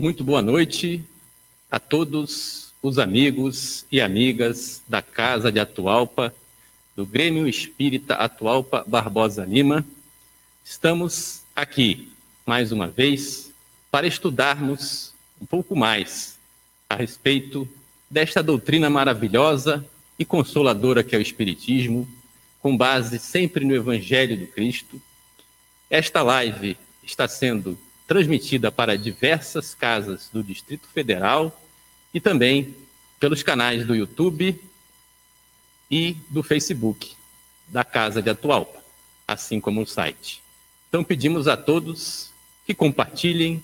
Muito boa noite a todos os amigos e amigas da Casa de Atualpa, do Grêmio Espírita Atualpa Barbosa Lima. Estamos aqui, mais uma vez, para estudarmos um pouco mais a respeito desta doutrina maravilhosa e consoladora que é o Espiritismo, com base sempre no Evangelho do Cristo. Esta live está sendo transmitida para diversas casas do Distrito Federal e também pelos canais do YouTube e do Facebook da Casa de Atualpa, assim como o site. Então pedimos a todos que compartilhem,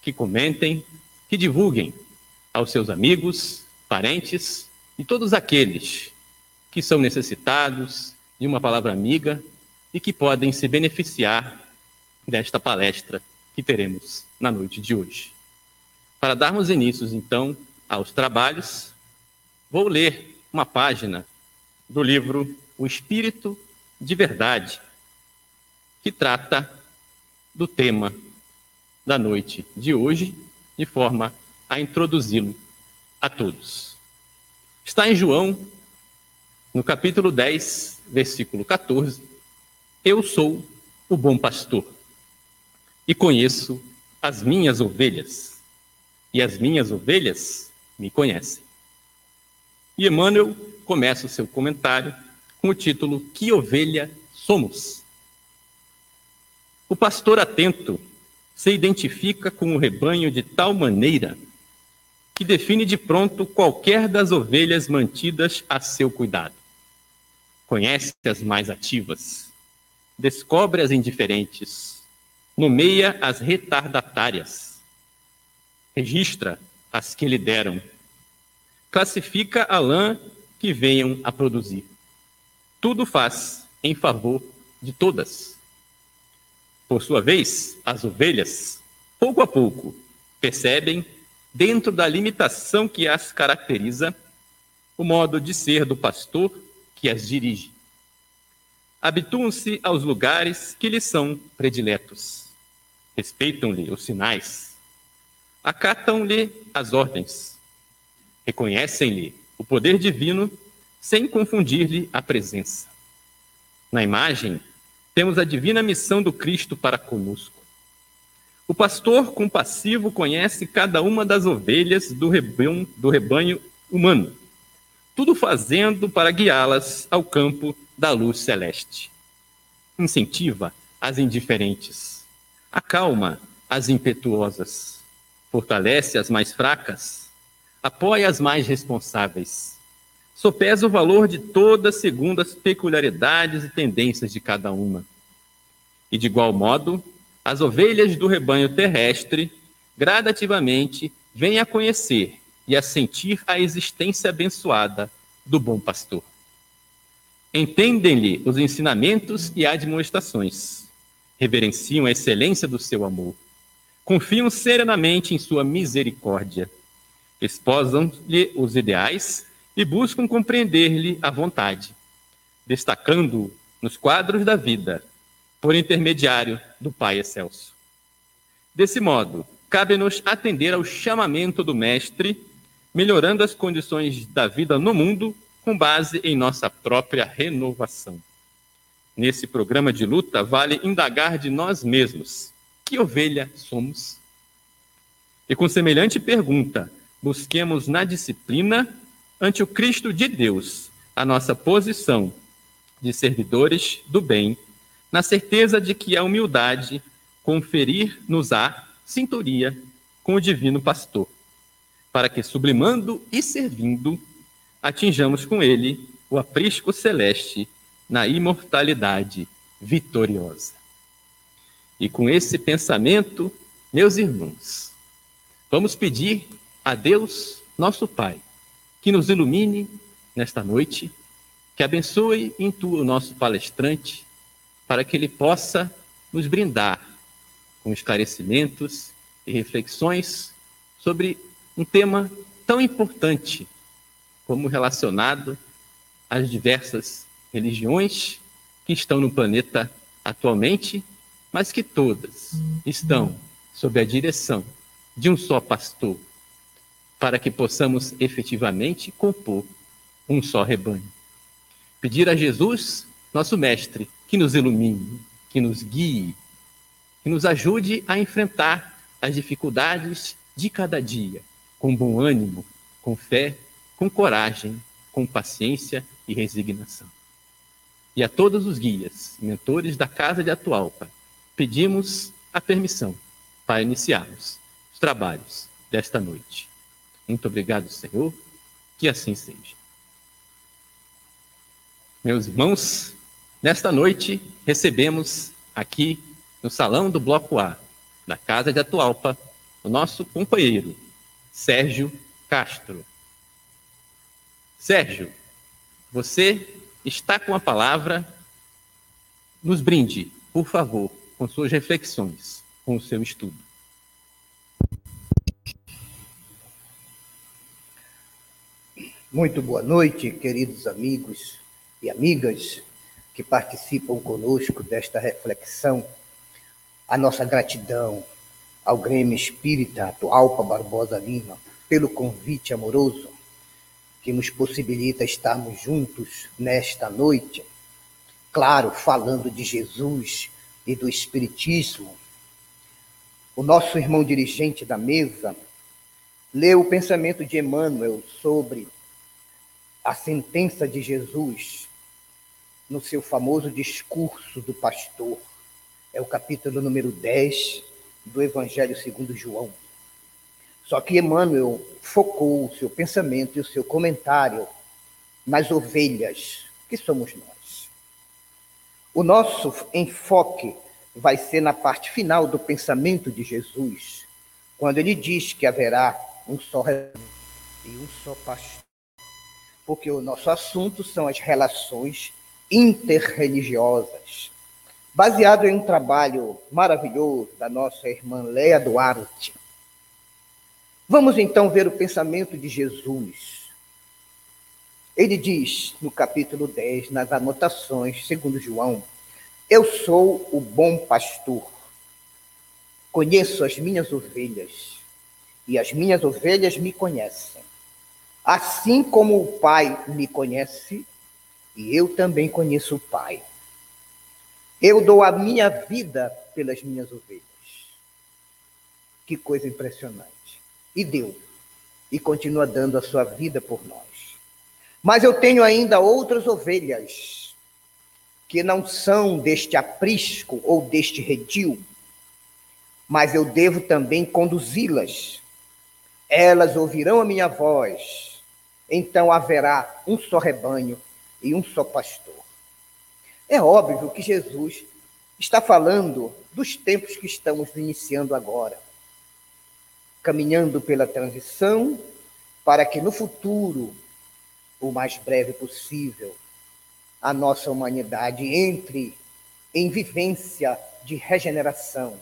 que comentem, que divulguem aos seus amigos, parentes e todos aqueles que são necessitados de uma palavra amiga e que podem se beneficiar desta palestra que teremos na noite de hoje. Para darmos início, então, aos trabalhos, vou ler uma página do livro O Espírito de Verdade, que trata do tema da noite de hoje, de forma a introduzi-lo a todos. Está em João, no capítulo 10, versículo 14. Eu sou o bom pastor e conheço as minhas ovelhas, e as minhas ovelhas me conhecem. E Emmanuel começa o seu comentário com o título Que ovelha somos? O pastor atento se identifica com o rebanho de tal maneira que define de pronto qualquer das ovelhas mantidas a seu cuidado. Conhece as mais ativas, descobre as indiferentes, nomeia as retardatárias, registra as que lhe deram, classifica a lã que venham a produzir. Tudo faz em favor de todas. Por sua vez, as ovelhas, pouco a pouco, percebem, dentro da limitação que as caracteriza, o modo de ser do pastor que as dirige. Habituam-se aos lugares que lhes são prediletos respeitam-lhe os sinais, acatam-lhe as ordens, reconhecem-lhe o poder divino sem confundir-lhe a presença. Na imagem, temos a divina missão do Cristo para conosco. O pastor compassivo conhece cada uma das ovelhas do rebanho, do rebanho humano, tudo fazendo para guiá-las ao campo da luz celeste. Incentiva as indiferentes acalma as impetuosas, fortalece as mais fracas, apoia as mais responsáveis, sopesa o valor de todas segundo as peculiaridades e tendências de cada uma. E de igual modo, as ovelhas do rebanho terrestre gradativamente vêm a conhecer e a sentir a existência abençoada do bom pastor. Entendem-lhe os ensinamentos e admoestações reverenciam a excelência do seu amor, confiam serenamente em sua misericórdia, esposam-lhe os ideais e buscam compreender-lhe a vontade, destacando-o nos quadros da vida, por intermediário do Pai Excelso. Desse modo, cabe-nos atender ao chamamento do Mestre, melhorando as condições da vida no mundo com base em nossa própria renovação. Nesse programa de luta, vale indagar de nós mesmos: que ovelha somos? E com semelhante pergunta, busquemos na disciplina, ante o Cristo de Deus, a nossa posição de servidores do bem, na certeza de que a humildade conferir-nos-á sintonia com o Divino Pastor, para que, sublimando e servindo, atinjamos com ele o aprisco celeste na imortalidade vitoriosa. E com esse pensamento, meus irmãos, vamos pedir a Deus, nosso Pai, que nos ilumine nesta noite, que abençoe e intua o nosso palestrante, para que ele possa nos brindar com esclarecimentos e reflexões sobre um tema tão importante como relacionado às diversas religiões que estão no planeta atualmente, mas que todas estão sob a direção de um só pastor, para que possamos efetivamente compor um só rebanho. Pedir a Jesus, nosso Mestre, que nos ilumine, que nos guie, que nos ajude a enfrentar as dificuldades de cada dia, com bom ânimo, com fé, com coragem, com paciência e resignação. E a todos os guias, mentores da Casa de Atualpa, pedimos a permissão para iniciarmos os trabalhos desta noite. Muito obrigado, Senhor, que assim seja. Meus irmãos, nesta noite recebemos aqui no salão do Bloco A, da Casa de Atualpa, o nosso companheiro, Sérgio Castro. Sérgio, você está com a palavra. Nos brinde, por favor, com suas reflexões, com o seu estudo. Muito boa noite, queridos amigos e amigas que participam conosco desta reflexão. A nossa gratidão ao Grêmio Espírita Atualpa Barbosa Lima pelo convite amoroso que nos possibilita estarmos juntos nesta noite. Claro, falando de Jesus e do Espiritismo. O nosso irmão dirigente da mesa leu o pensamento de Emmanuel sobre a sentença de Jesus no seu famoso discurso do pastor. É o capítulo número 10 do Evangelho segundo João. Só que Emmanuel focou o seu pensamento e o seu comentário nas ovelhas, que somos nós. O nosso enfoque vai ser na parte final do pensamento de Jesus, quando ele diz que haverá um só e um só pastor. Porque o nosso assunto são as relações interreligiosas, baseado em um trabalho maravilhoso da nossa irmã Leia Duarte. Vamos então ver o pensamento de Jesus. Ele diz no capítulo 10, nas anotações, segundo João, eu sou o bom pastor. Conheço as minhas ovelhas, e as minhas ovelhas me conhecem. Assim como o Pai me conhece, e eu também conheço o Pai. Eu dou a minha vida pelas minhas ovelhas. Que coisa impressionante. E deu. E continua dando a sua vida por nós. Mas eu tenho ainda outras ovelhas que não são deste aprisco ou deste redil, mas eu devo também conduzi-las. Elas ouvirão a minha voz, então haverá um só rebanho e um só pastor. É óbvio que Jesus está falando dos tempos que estamos iniciando agora, caminhando pela transição para que no futuro, o mais breve possível, a nossa humanidade entre em vivência de regeneração,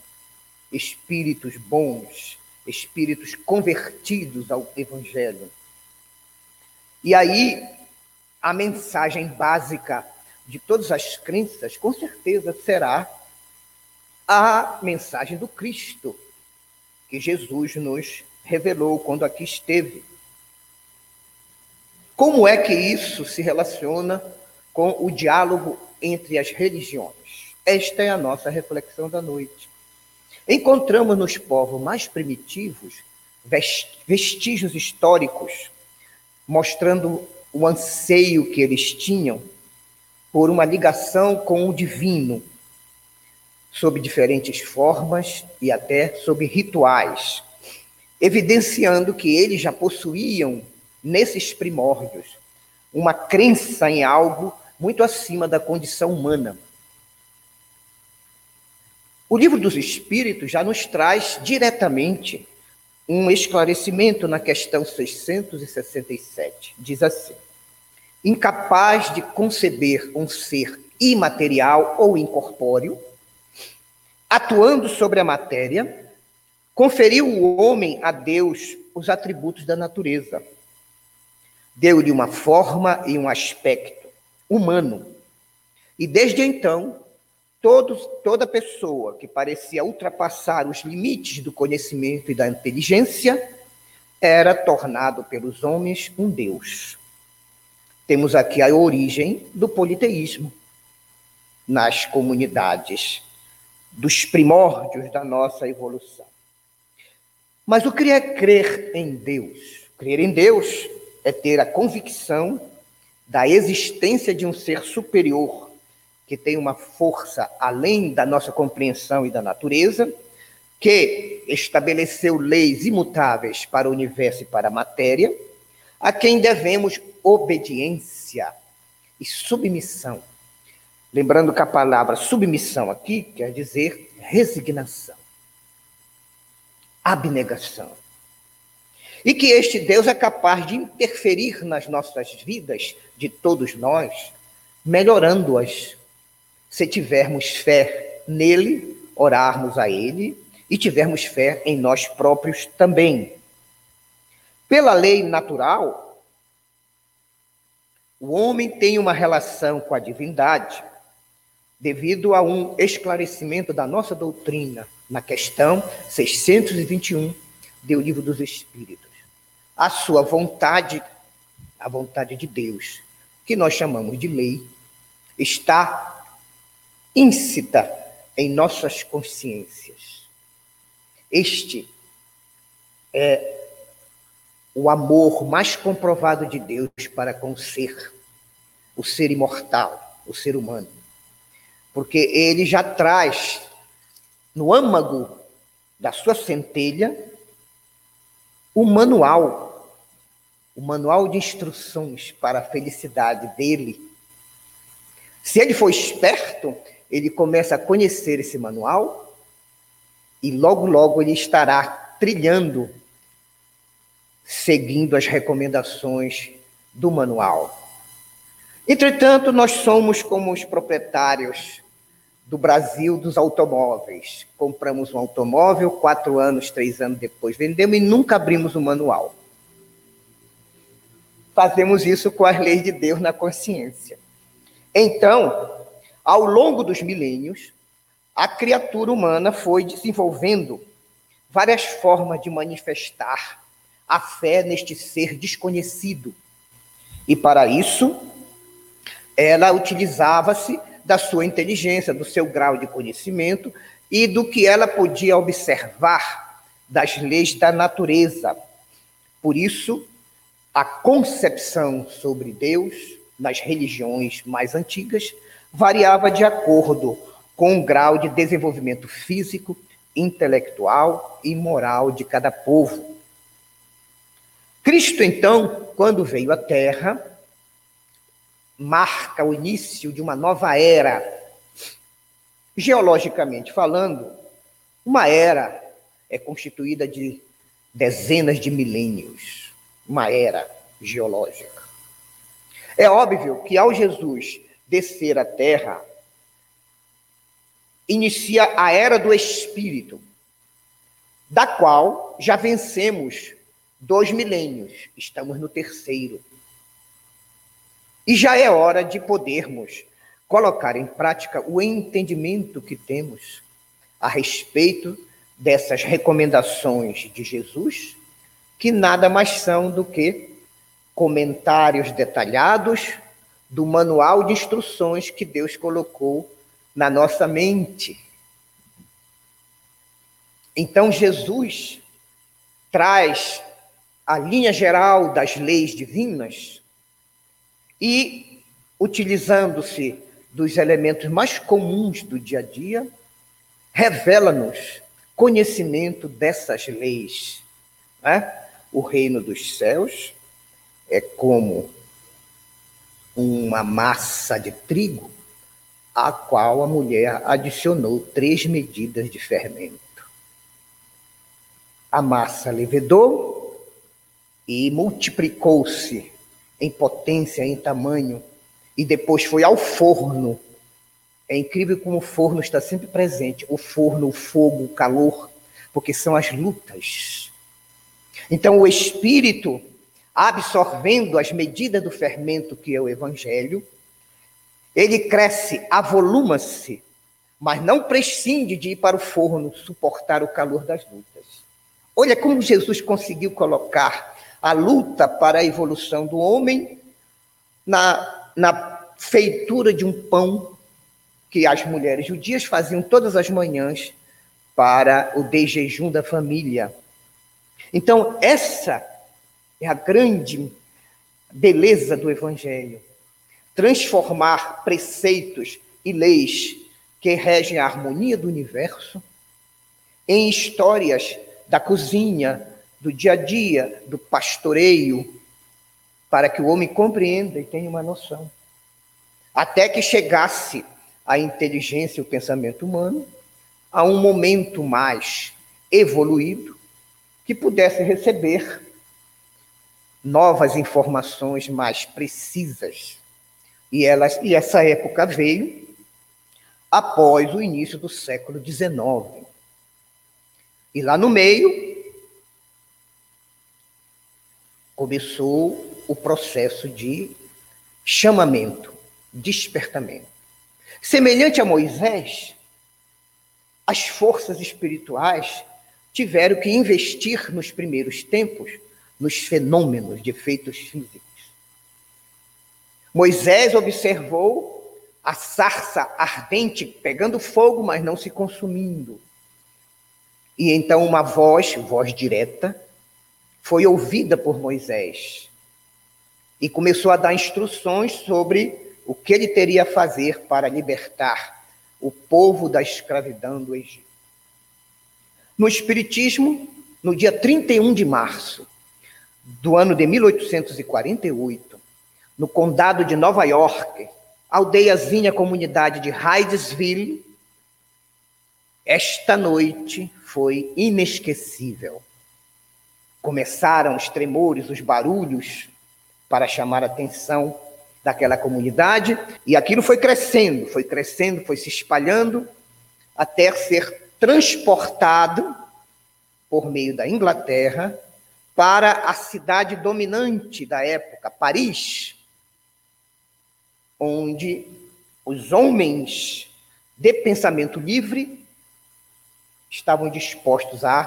espíritos bons, espíritos convertidos ao Evangelho. E aí a mensagem básica de todas as crenças, com certeza será a mensagem do Cristo, que Jesus nos revelou quando aqui esteve. Como é que isso se relaciona com o diálogo entre as religiões? Esta é a nossa reflexão da noite. Encontramos nos povos mais primitivos vestígios históricos mostrando o anseio que eles tinham por uma ligação com o divino, sob diferentes formas e até sob rituais, evidenciando que eles já possuíam, nesses primórdios, uma crença em algo muito acima da condição humana. O livro dos Espíritos já nos traz diretamente um esclarecimento na questão 667. Diz assim: incapaz de conceber um ser imaterial ou incorpóreo, atuando sobre a matéria, conferiu o homem a Deus os atributos da natureza. Deu-lhe uma forma e um aspecto humano. E desde então, todos, toda pessoa que parecia ultrapassar os limites do conhecimento e da inteligência era tornado pelos homens um Deus. Temos aqui a origem do politeísmo nas comunidades, dos primórdios da nossa evolução. Mas o que é crer em Deus? Crer em Deus é ter a convicção da existência de um ser superior que tem uma força além da nossa compreensão e da natureza, que estabeleceu leis imutáveis para o universo e para a matéria, a quem devemos obediência e submissão. Lembrando que a palavra submissão aqui quer dizer resignação, abnegação. E que este Deus é capaz de interferir nas nossas vidas, de todos nós, melhorando-as, se tivermos fé nele, orarmos a ele e tivermos fé em nós próprios também. Pela lei natural, o homem tem uma relação com a divindade devido a um esclarecimento da nossa doutrina na questão 621 do Livro dos Espíritos. A sua vontade, a vontade de Deus, que nós chamamos de lei, está íncita em nossas consciências. Este é o amor mais comprovado de Deus para com o ser, o ser imortal, o ser humano. Porque ele já traz no âmago da sua centelha o manual, o manual de instruções para a felicidade dele. Se ele for esperto, ele começa a conhecer esse manual e logo, logo ele estará trilhando seguindo as recomendações do manual. Entretanto, nós somos como os proprietários do Brasil dos automóveis. Compramos um automóvel, quatro anos, três anos depois vendemos e nunca abrimos o manual. Fazemos isso com as leis de Deus na consciência. Então, ao longo dos milênios, a criatura humana foi desenvolvendo várias formas de manifestar a fé neste ser desconhecido. E para isso, ela utilizava-se da sua inteligência, do seu grau de conhecimento e do que ela podia observar das leis da natureza. Por isso, a concepção sobre Deus nas religiões mais antigas variava de acordo com o grau de desenvolvimento físico, intelectual e moral de cada povo. Cristo, então, quando veio à Terra, marca o início de uma nova era. Geologicamente falando, uma era é constituída de dezenas de milênios, uma era geológica. É óbvio que ao Jesus descer à Terra, inicia a era do Espírito, da qual já vencemos dois milênios, estamos no terceiro. E já é hora de podermos colocar em prática o entendimento que temos a respeito dessas recomendações de Jesus, que nada mais são do que comentários detalhados do manual de instruções que Deus colocou na nossa mente. Então, Jesus traz a linha geral das leis divinas e, utilizando-se dos elementos mais comuns do dia a dia, revela-nos conhecimento dessas leis. Né? O reino dos céus é como uma massa de trigo a qual a mulher adicionou três medidas de fermento. A massa levedou, e multiplicou-se em potência, em tamanho, e depois foi ao forno. É incrível como o forno está sempre presente o forno, o fogo, o calor, porque são as lutas. Então, o espírito, absorvendo as medidas do fermento que é o evangelho, ele cresce, avoluma-se, mas não prescinde de ir para o forno suportar o calor das lutas. Olha como Jesus conseguiu colocar a luta para a evolução do homem na, na feitura de um pão que as mulheres judias faziam todas as manhãs para o desjejum da família. Então, essa é a grande beleza do Evangelho. Transformar preceitos e leis que regem a harmonia do universo em histórias da cozinha, do dia a dia, do pastoreio, para que o homem compreenda e tenha uma noção. Até que chegasse a inteligência e o pensamento humano a um momento mais evoluído que pudesse receber novas informações mais precisas. E, elas, e essa época veio após o início do século XIX. E lá no meio começou o processo de chamamento, despertamento. Semelhante a Moisés, as forças espirituais tiveram que investir nos primeiros tempos nos fenômenos de efeitos físicos. Moisés observou a sarça ardente pegando fogo, mas não se consumindo. E então uma voz, voz direta, foi ouvida por Moisés e começou a dar instruções sobre o que ele teria a fazer para libertar o povo da escravidão do Egito. No Espiritismo, no dia 31 de março do ano de 1848, no condado de Nova York, aldeiazinha comunidade de Hydesville, esta noite foi inesquecível. Começaram os tremores, os barulhos para chamar a atenção daquela comunidade, e aquilo foi crescendo, foi crescendo, foi se espalhando, até ser transportado por meio da Inglaterra para a cidade dominante da época, Paris, onde os homens de pensamento livre estavam dispostos a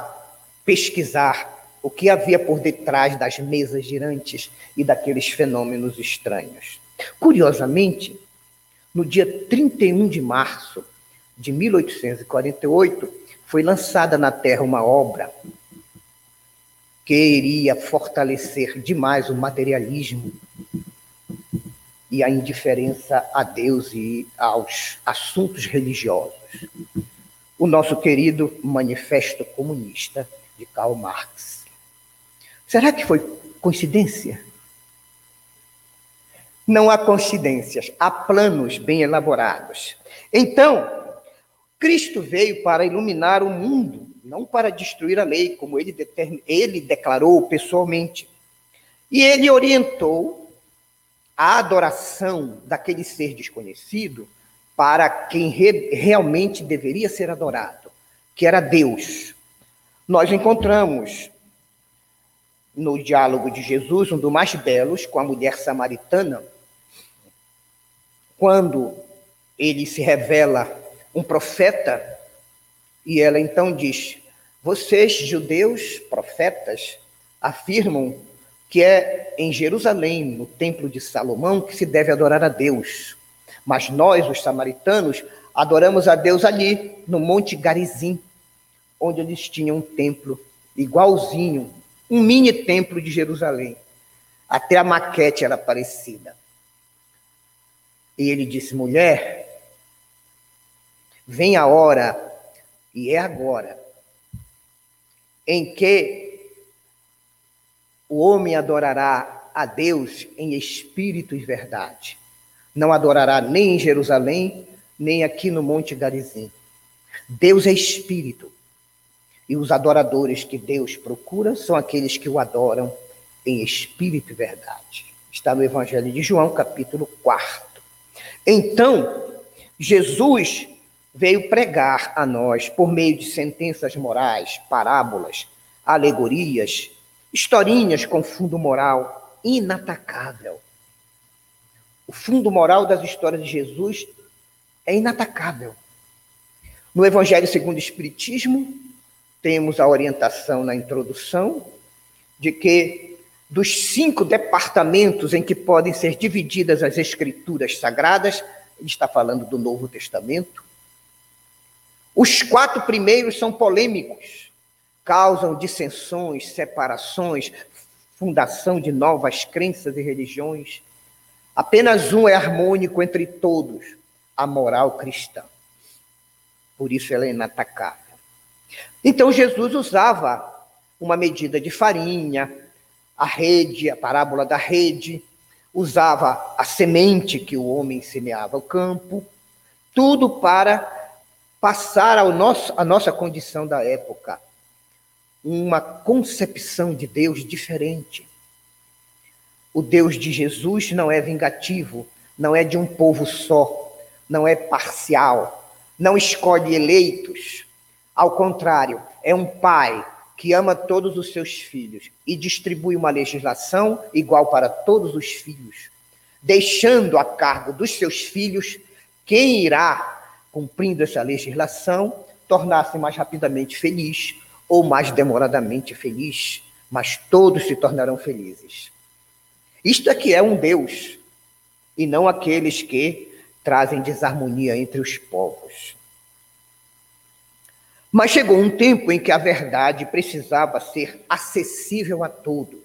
pesquisar o que havia por detrás das mesas girantes e daqueles fenômenos estranhos. Curiosamente, no dia 31 de março de 1848, foi lançada na Terra uma obra que iria fortalecer demais o materialismo e a indiferença a Deus e aos assuntos religiosos. O nosso querido Manifesto Comunista de Karl Marx. Será que foi coincidência? Não há coincidências, há planos bem elaborados. Então, Cristo veio para iluminar o mundo, não para destruir a lei, como ele, ele declarou pessoalmente. E ele orientou a adoração daquele ser desconhecido para quem re, realmente deveria ser adorado, que era Deus. Nós encontramos no diálogo de Jesus, um dos mais belos, com a mulher samaritana, quando ele se revela um profeta, e ela então diz: Vocês, judeus, profetas, afirmam que é em Jerusalém, no templo de Salomão, que se deve adorar a Deus. Mas nós, os samaritanos, adoramos a Deus ali, no Monte Garizim, onde eles tinham um templo igualzinho um mini templo de Jerusalém. Até a maquete era parecida. E ele disse: mulher, vem a hora, e é agora, em que o homem adorará a Deus em espírito e verdade. Não adorará nem em Jerusalém, nem aqui no Monte Garizim. Deus é espírito. E os adoradores que Deus procura são aqueles que o adoram em espírito e verdade. Está no Evangelho de João, capítulo 4. Então, Jesus veio pregar a nós, por meio de sentenças morais, parábolas, alegorias, historinhas com fundo moral inatacável. O fundo moral das histórias de Jesus é inatacável. No Evangelho segundo o Espiritismo, temos a orientação na introdução de que dos cinco departamentos em que podem ser divididas as escrituras sagradas, está falando do Novo Testamento, os quatro primeiros são polêmicos, causam dissensões, separações, fundação de novas crenças e religiões. Apenas um é harmônico entre todos, a moral cristã. Por isso ela é inatacável. Então Jesus usava uma medida de farinha, a rede, a parábola da rede, usava a semente que o homem semeava ao campo, tudo para passar ao nosso, a nossa condição da época, uma concepção de Deus diferente. O Deus de Jesus não é vingativo, não é de um povo só, não é parcial, não escolhe eleitos. Ao contrário, é um pai que ama todos os seus filhos e distribui uma legislação igual para todos os filhos, deixando a cargo dos seus filhos quem irá cumprindo essa legislação, tornar-se mais rapidamente feliz ou mais demoradamente feliz, mas todos se tornarão felizes. Isto aqui é um Deus, e não aqueles que trazem desarmonia entre os povos. Mas chegou um tempo em que a verdade precisava ser acessível a todos.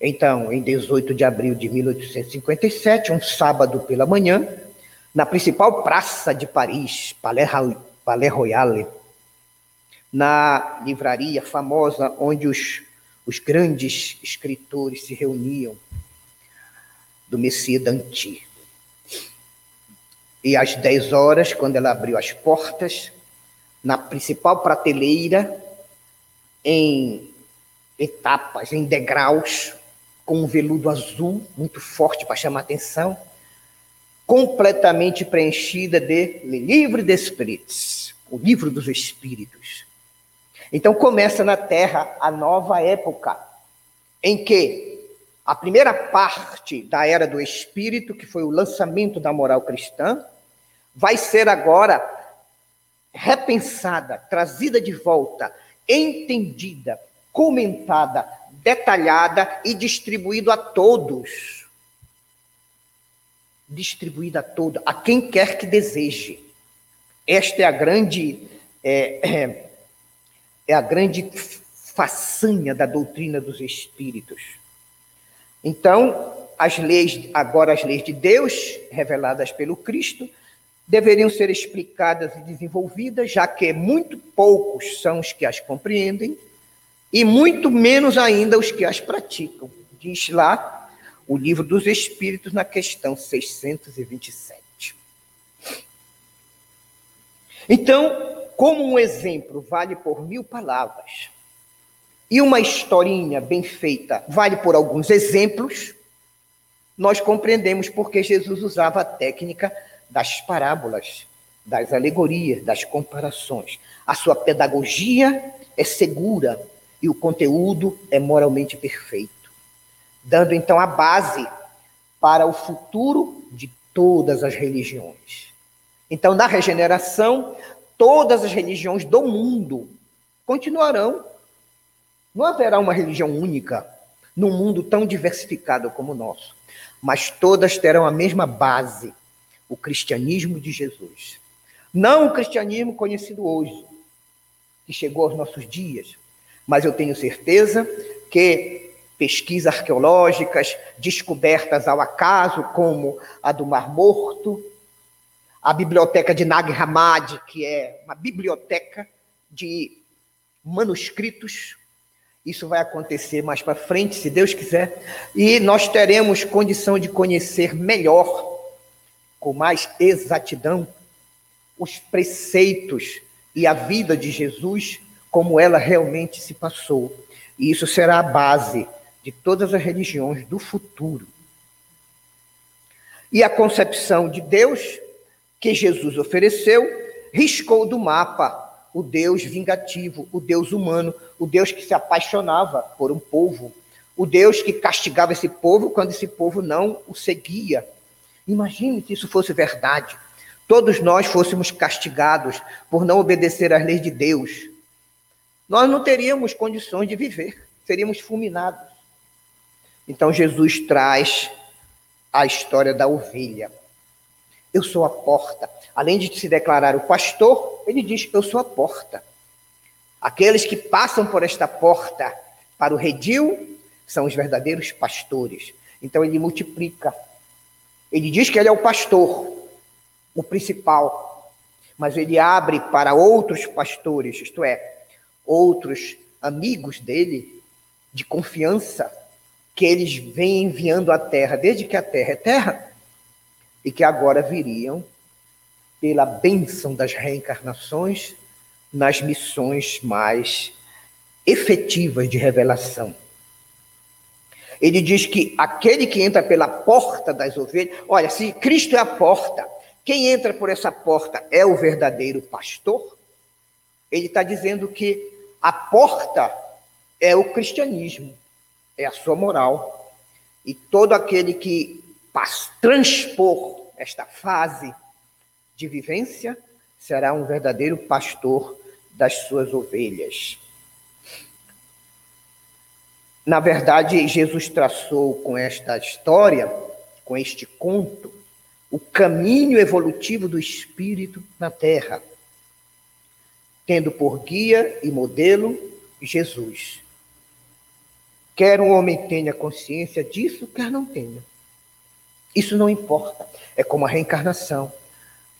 Então, em 18 de abril de 1857, um sábado pela manhã, na principal praça de Paris, Palais Royal, na livraria famosa onde os, os grandes escritores se reuniam, do Messias Danti. E às 10 horas, quando ela abriu as portas, na principal prateleira, em etapas, em degraus, com um veludo azul muito forte para chamar atenção, completamente preenchida de livro de espíritos, o livro dos espíritos. Então começa na Terra a nova época, em que a primeira parte da era do espírito, que foi o lançamento da moral cristã, vai ser agora repensada, trazida de volta, entendida, comentada, detalhada e distribuído a todos distribuída a todo, a quem quer que deseje. Esta é a grande é, é, é a grande façanha da doutrina dos espíritos. Então, as leis, agora as leis de Deus, reveladas pelo Cristo, deveriam ser explicadas e desenvolvidas, já que muito poucos são os que as compreendem e muito menos ainda os que as praticam. Diz lá o livro dos Espíritos, na questão 627. Então, como um exemplo vale por mil palavras, e uma historinha bem feita vale por alguns exemplos, nós compreendemos porque Jesus usava a técnica das parábolas, das alegorias, das comparações. A sua pedagogia é segura e o conteúdo é moralmente perfeito dando então a base para o futuro de todas as religiões. Então, na regeneração, todas as religiões do mundo continuarão. Não haverá uma religião única num mundo tão diversificado como o nosso, mas todas terão a mesma base, o cristianismo de Jesus. Não o cristianismo conhecido hoje, que chegou aos nossos dias, mas eu tenho certeza que pesquisas arqueológicas, descobertas ao acaso, como a do Mar Morto, a biblioteca de Nag Hammadi, que é uma biblioteca de manuscritos. Isso vai acontecer mais para frente, se Deus quiser, e nós teremos condição de conhecer melhor, com mais exatidão, os preceitos e a vida de Jesus, como ela realmente se passou. E isso será a base de todas as religiões do futuro. E a concepção de Deus que Jesus ofereceu riscou do mapa o Deus vingativo, o Deus humano, o Deus que se apaixonava por um povo, o Deus que castigava esse povo quando esse povo não o seguia. Imagine se isso fosse verdade. todos nós fôssemos castigados por não obedecer às leis de Deus, nós não teríamos condições de viver, seríamos fulminados. Então Jesus traz a história da ovelha. Eu sou a porta. Além de se declarar o pastor, ele diz: Eu sou a porta. Aqueles que passam por esta porta para o redil são os verdadeiros pastores. Então ele multiplica. Ele diz que ele é o pastor, o principal, mas ele abre para outros pastores, isto é, outros amigos dele, de confiança, que eles vêm enviando à terra, desde que a terra é terra, e que agora viriam pela bênção das reencarnações nas missões mais efetivas de revelação. Ele diz que aquele que entra pela porta das ovelhas, olha, se Cristo é a porta, quem entra por essa porta é o verdadeiro pastor. Ele está dizendo que a porta é o cristianismo, é a sua moral. E todo aquele que transpor esta fase de vivência será um verdadeiro pastor das suas ovelhas. Na verdade, Jesus traçou com esta história, com este conto, o caminho evolutivo do espírito na terra, tendo por guia e modelo Jesus. Quer um homem tenha consciência disso, quer não tenha. Isso não importa. É como a reencarnação.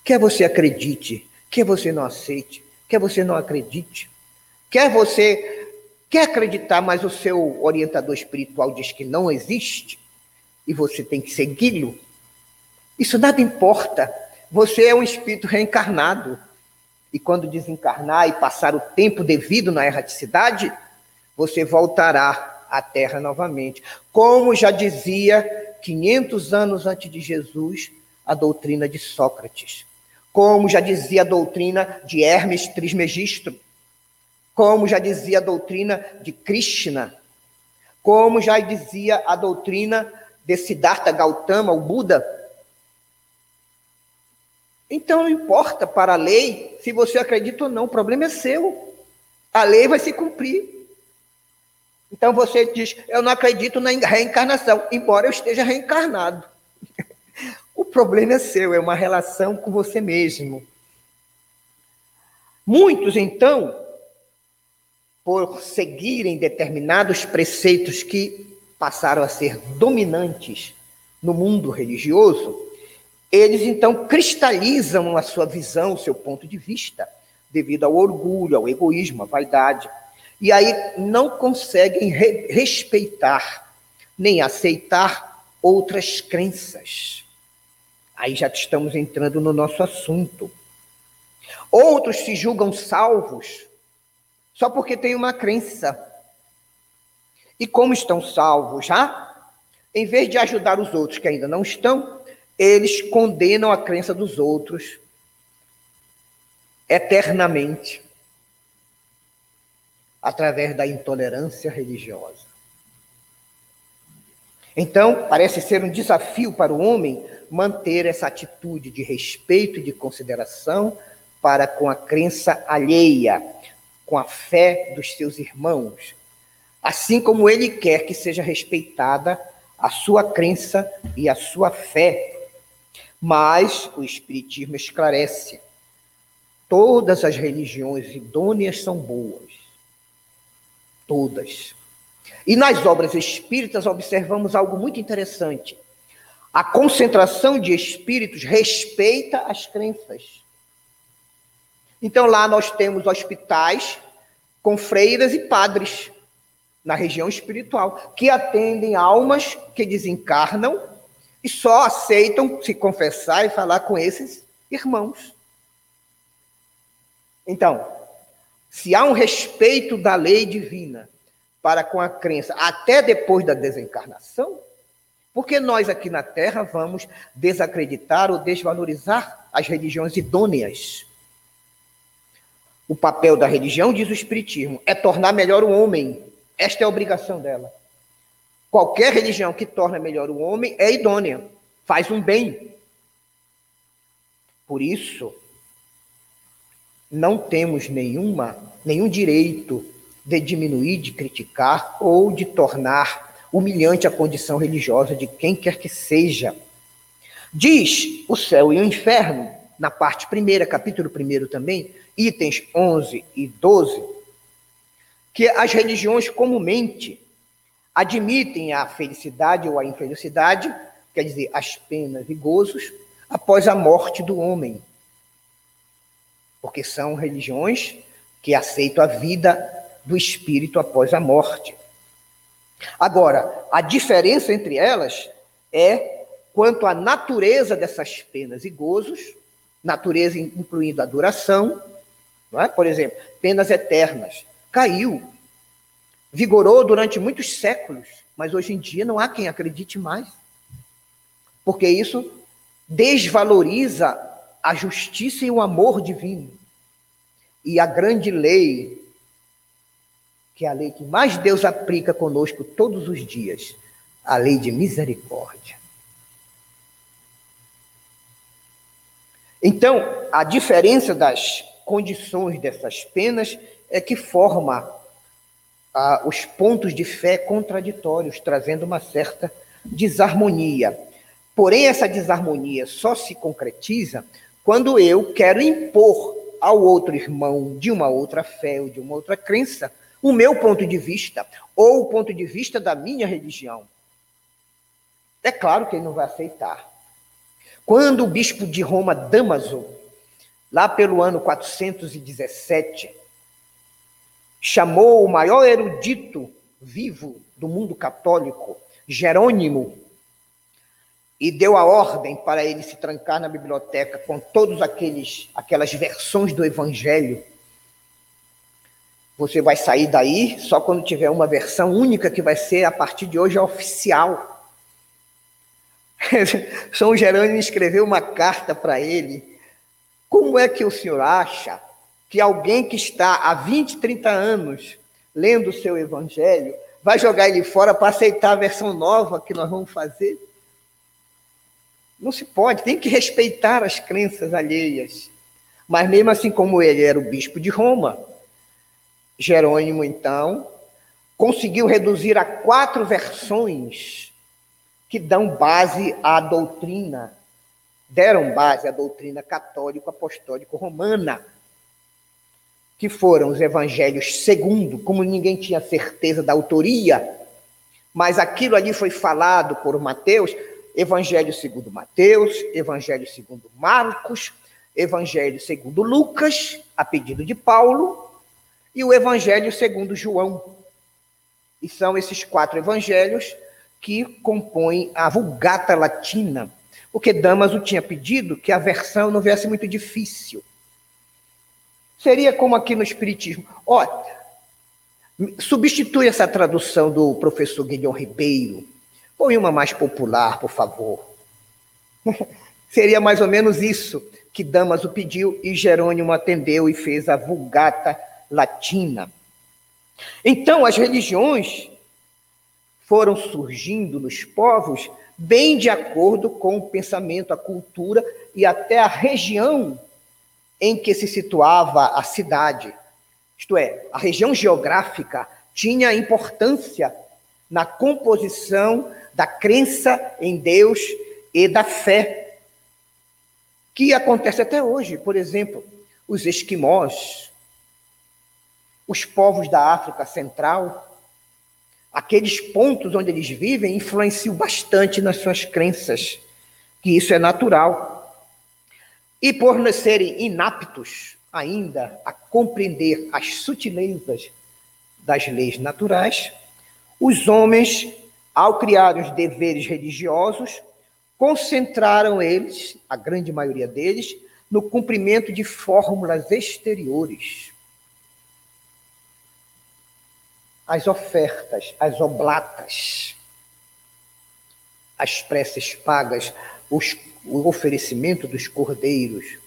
Quer você acredite, quer você não aceite, quer você não acredite, quer você quer acreditar, mas o seu orientador espiritual diz que não existe e você tem que segui-lo. Isso nada importa. Você é um espírito reencarnado. E quando desencarnar e passar o tempo devido na erraticidade, você voltará à Terra novamente. Como já dizia 500 anos antes de Jesus, a doutrina de Sócrates. Como já dizia a doutrina de Hermes Trismegisto. Como já dizia a doutrina de Krishna. Como já dizia a doutrina de Siddhartha Gautama, o Buda. Então não importa para a lei se você acredita ou não, o problema é seu. A lei vai se cumprir. Então você diz: Eu não acredito na reencarnação, embora eu esteja reencarnado. o problema é seu, é uma relação com você mesmo. Muitos, então, por seguirem determinados preceitos que passaram a ser dominantes no mundo religioso, eles então cristalizam a sua visão, o seu ponto de vista, devido ao orgulho, ao egoísmo, à vaidade. E aí não conseguem re respeitar nem aceitar outras crenças. Aí já estamos entrando no nosso assunto. Outros se julgam salvos só porque têm uma crença. E como estão salvos já, em vez de ajudar os outros que ainda não estão, eles condenam a crença dos outros eternamente através da intolerância religiosa. Então, parece ser um desafio para o homem manter essa atitude de respeito e de consideração para com a crença alheia, com a fé dos seus irmãos, assim como ele quer que seja respeitada a sua crença e a sua fé mas o Espiritismo esclarece: todas as religiões idôneas são boas. Todas. E nas obras espíritas observamos algo muito interessante. A concentração de espíritos respeita as crenças. Então lá nós temos hospitais com freiras e padres na região espiritual que atendem almas que desencarnam e só aceitam se confessar e falar com esses irmãos. Então, se há um respeito da lei divina para com a crença até depois da desencarnação, porque nós aqui na Terra vamos desacreditar ou desvalorizar as religiões idôneas. O papel da religião, diz o Espiritismo, é tornar melhor o homem. Esta é a obrigação dela. Qualquer religião que torna melhor o homem é idônea, faz um bem. Por isso, não temos nenhuma, nenhum direito de diminuir, de criticar ou de tornar humilhante a condição religiosa de quem quer que seja. Diz o céu e o inferno, na parte primeira, capítulo primeiro também, itens 11 e 12, que as religiões comumente admitem a felicidade ou a infelicidade, quer dizer, as penas e gozos, após a morte do homem. Porque são religiões que aceitam a vida do espírito após a morte. Agora, a diferença entre elas é quanto à natureza dessas penas e gozos, natureza incluindo a duração, não é? por exemplo, penas eternas, caiu, vigorou durante muitos séculos, mas hoje em dia não há quem acredite mais, porque isso desvaloriza a justiça e o amor divino. E a grande lei, que é a lei que mais Deus aplica conosco todos os dias, a lei de misericórdia. Então, a diferença das condições dessas penas é que forma ah, os pontos de fé contraditórios, trazendo uma certa desarmonia. Porém, essa desarmonia só se concretiza quando eu quero impor ao outro irmão de uma outra fé ou de uma outra crença o meu ponto de vista ou o ponto de vista da minha religião. É claro que ele não vai aceitar. Quando o bispo de Roma, Damaso, lá pelo ano 417, chamou o maior erudito vivo do mundo católico, Jerônimo, e deu a ordem para ele se trancar na biblioteca com todos aqueles aquelas versões do evangelho. Você vai sair daí só quando tiver uma versão única que vai ser a partir de hoje oficial. São Jerônimo escreveu uma carta para ele. Como é que o senhor acha que alguém que está há 20, 30 anos lendo o seu evangelho vai jogar ele fora para aceitar a versão nova que nós vamos fazer? Não se pode, tem que respeitar as crenças alheias. Mas mesmo assim como ele era o bispo de Roma, Jerônimo, então, conseguiu reduzir a quatro versões que dão base à doutrina, deram base à doutrina católico-apostólico-romana, que foram os evangelhos segundo, como ninguém tinha certeza da autoria, mas aquilo ali foi falado por Mateus, Evangelho segundo Mateus, Evangelho segundo Marcos, Evangelho segundo Lucas, a pedido de Paulo, e o Evangelho segundo João. E são esses quatro evangelhos que compõem a Vulgata Latina, porque Damaso tinha pedido que a versão não viesse muito difícil. Seria como aqui no Espiritismo. Ó, substitui essa tradução do professor Guilherme Ribeiro Põe uma mais popular, por favor. Seria mais ou menos isso que Damaso pediu e Jerônimo atendeu e fez a Vulgata Latina. Então, as religiões foram surgindo nos povos bem de acordo com o pensamento, a cultura e até a região em que se situava a cidade. Isto é, a região geográfica tinha importância na composição da crença em Deus e da fé, que acontece até hoje. Por exemplo, os esquimós, os povos da África Central, aqueles pontos onde eles vivem influenciam bastante nas suas crenças, que isso é natural. E por não serem inaptos ainda a compreender as sutilezas das leis naturais, os homens ao criar os deveres religiosos, concentraram eles, a grande maioria deles, no cumprimento de fórmulas exteriores. As ofertas, as oblatas, as preces pagas, os, o oferecimento dos cordeiros.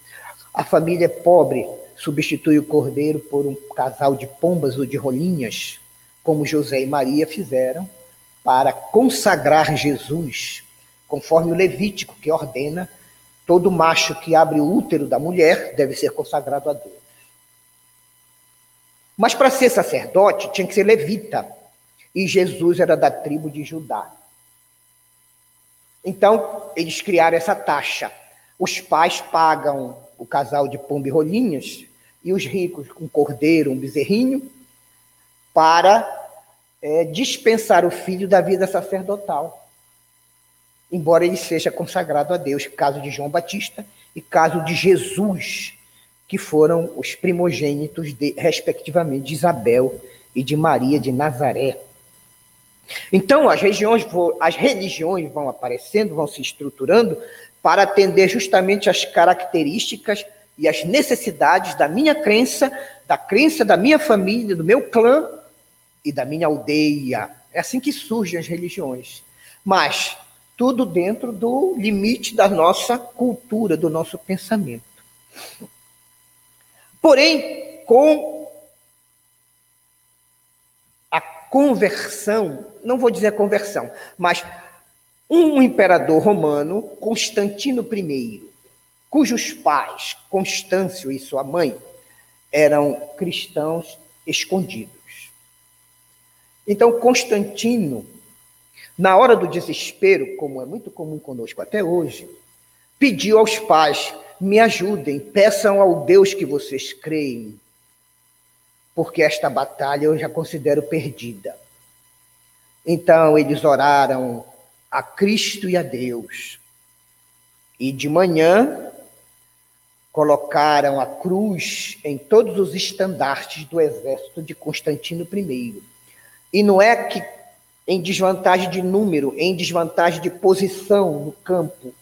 A família pobre substitui o cordeiro por um casal de pombas ou de rolinhas, como José e Maria fizeram para consagrar Jesus, conforme o Levítico, que ordena todo macho que abre o útero da mulher deve ser consagrado a Deus. Mas para ser sacerdote tinha que ser levita. E Jesus era da tribo de Judá. Então, eles criaram essa taxa. Os pais pagam o casal de pombo e rolinhas e os ricos um cordeiro, um bezerrinho, para é, dispensar o filho da vida sacerdotal. Embora ele seja consagrado a Deus, caso de João Batista e caso de Jesus, que foram os primogênitos, de, respectivamente, de Isabel e de Maria de Nazaré. Então, as, regiões, as religiões vão aparecendo, vão se estruturando para atender justamente as características e as necessidades da minha crença, da crença da minha família, do meu clã e da minha aldeia. É assim que surgem as religiões. Mas tudo dentro do limite da nossa cultura, do nosso pensamento. Porém, com a conversão, não vou dizer conversão, mas um imperador romano, Constantino I, cujos pais, Constâncio e sua mãe, eram cristãos escondidos. Então, Constantino, na hora do desespero, como é muito comum conosco até hoje, pediu aos pais: me ajudem, peçam ao Deus que vocês creem, porque esta batalha eu já considero perdida. Então, eles oraram a Cristo e a Deus. E de manhã, colocaram a cruz em todos os estandartes do exército de Constantino I. E não é que em desvantagem de número, em desvantagem de posição no campo,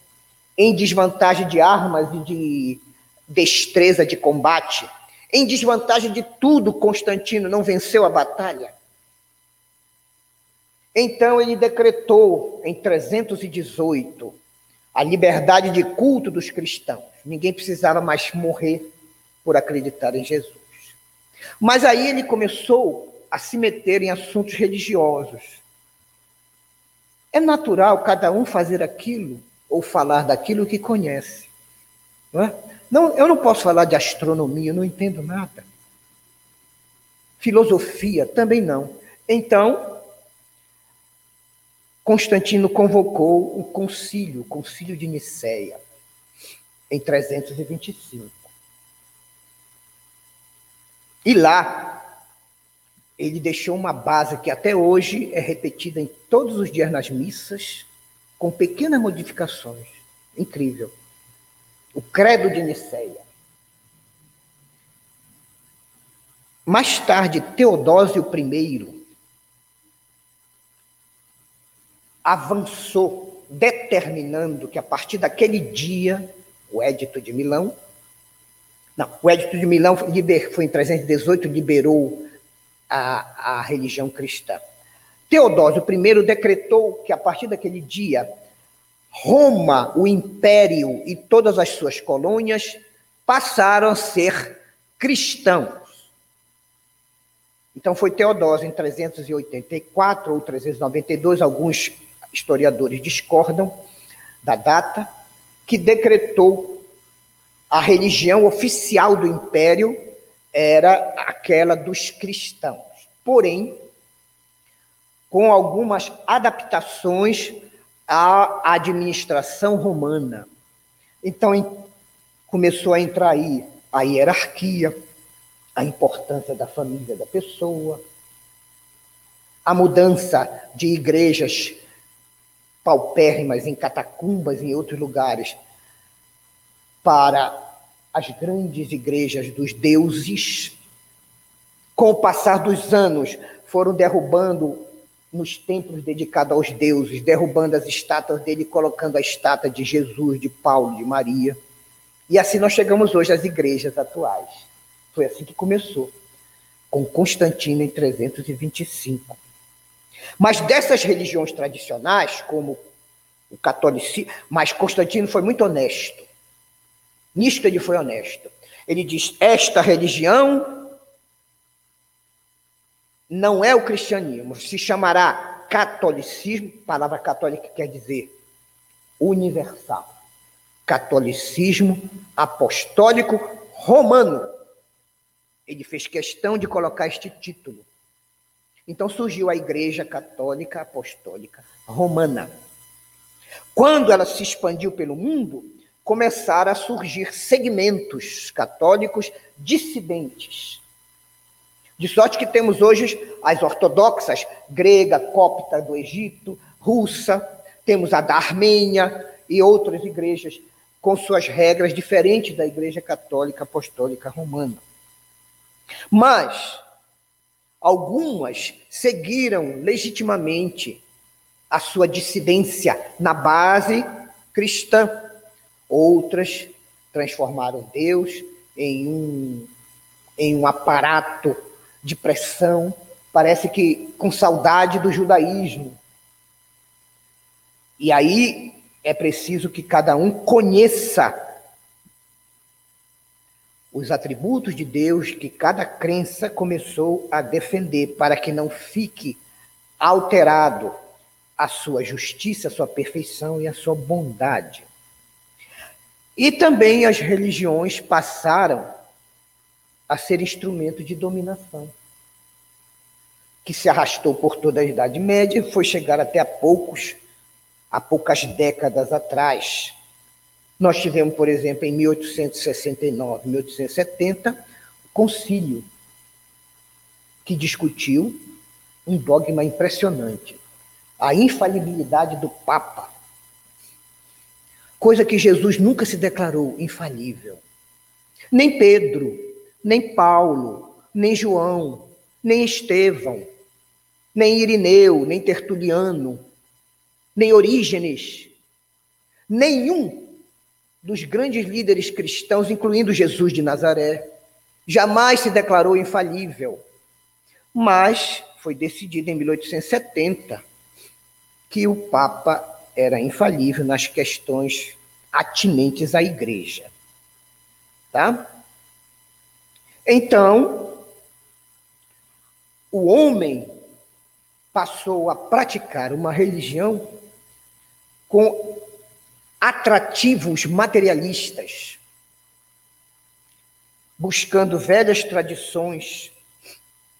em desvantagem de armas e de destreza de combate, em desvantagem de tudo, Constantino não venceu a batalha. Então ele decretou em 318 a liberdade de culto dos cristãos. Ninguém precisava mais morrer por acreditar em Jesus. Mas aí ele começou a se meter em assuntos religiosos. É natural cada um fazer aquilo ou falar daquilo que conhece. Não, é? não eu não posso falar de astronomia, eu não entendo nada. Filosofia também não. Então, Constantino convocou um concílio, o concílio de Nicéia, em 325. E lá ele deixou uma base que até hoje é repetida em todos os dias nas missas, com pequenas modificações. Incrível. O credo de Nicéia. Mais tarde, Teodósio I avançou, determinando que a partir daquele dia, o Édito de Milão, não, o Édito de Milão foi em 318, liberou a, a religião cristã. Teodósio I decretou que a partir daquele dia, Roma, o império e todas as suas colônias passaram a ser cristãos. Então foi Teodósio em 384 ou 392, alguns historiadores discordam da data, que decretou a religião oficial do império era aquela dos cristãos. Porém, com algumas adaptações à administração romana. Então, começou a entrar aí a hierarquia, a importância da família da pessoa, a mudança de igrejas paupérrimas em catacumbas em outros lugares para as grandes igrejas dos deuses, com o passar dos anos, foram derrubando nos templos dedicados aos deuses, derrubando as estátuas dele, colocando a estátua de Jesus, de Paulo, de Maria. E assim nós chegamos hoje às igrejas atuais. Foi assim que começou, com Constantino em 325. Mas dessas religiões tradicionais, como o catolicismo, mas Constantino foi muito honesto. Nisto ele foi honesto. Ele diz: esta religião não é o cristianismo, se chamará catolicismo, palavra católica quer dizer universal. catolicismo apostólico romano. Ele fez questão de colocar este título. Então surgiu a Igreja Católica Apostólica Romana. Quando ela se expandiu pelo mundo, começaram a surgir segmentos católicos dissidentes. De sorte que temos hoje as ortodoxas, grega, copta do Egito, russa, temos a da Armênia e outras igrejas com suas regras diferentes da Igreja Católica Apostólica Romana. Mas algumas seguiram legitimamente a sua dissidência na base cristã, outras transformaram Deus em um, em um aparato de pressão, parece que com saudade do judaísmo. E aí é preciso que cada um conheça os atributos de Deus que cada crença começou a defender, para que não fique alterado a sua justiça, a sua perfeição e a sua bondade. E também as religiões passaram a ser instrumento de dominação, que se arrastou por toda a Idade Média e foi chegar até a poucos, há poucas décadas atrás. Nós tivemos, por exemplo, em 1869, 1870, o concílio que discutiu um dogma impressionante, a infalibilidade do Papa. Coisa que Jesus nunca se declarou infalível. Nem Pedro, nem Paulo, nem João, nem Estevão, nem Irineu, nem Tertuliano, nem Orígenes, nenhum dos grandes líderes cristãos, incluindo Jesus de Nazaré, jamais se declarou infalível. Mas foi decidido em 1870 que o Papa era infalível nas questões atinentes à igreja. Tá? Então, o homem passou a praticar uma religião com atrativos materialistas, buscando velhas tradições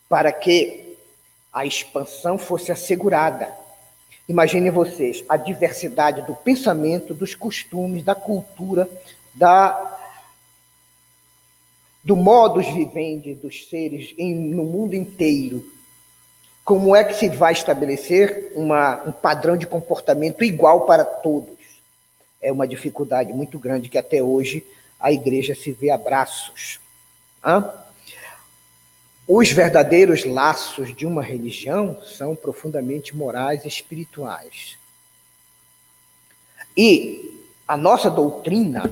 para que a expansão fosse assegurada. Imaginem vocês a diversidade do pensamento, dos costumes, da cultura, da do modus vivendi dos seres em, no mundo inteiro. Como é que se vai estabelecer uma, um padrão de comportamento igual para todos? é uma dificuldade muito grande que até hoje a igreja se vê a braços. Hã? Os verdadeiros laços de uma religião são profundamente morais e espirituais. E a nossa doutrina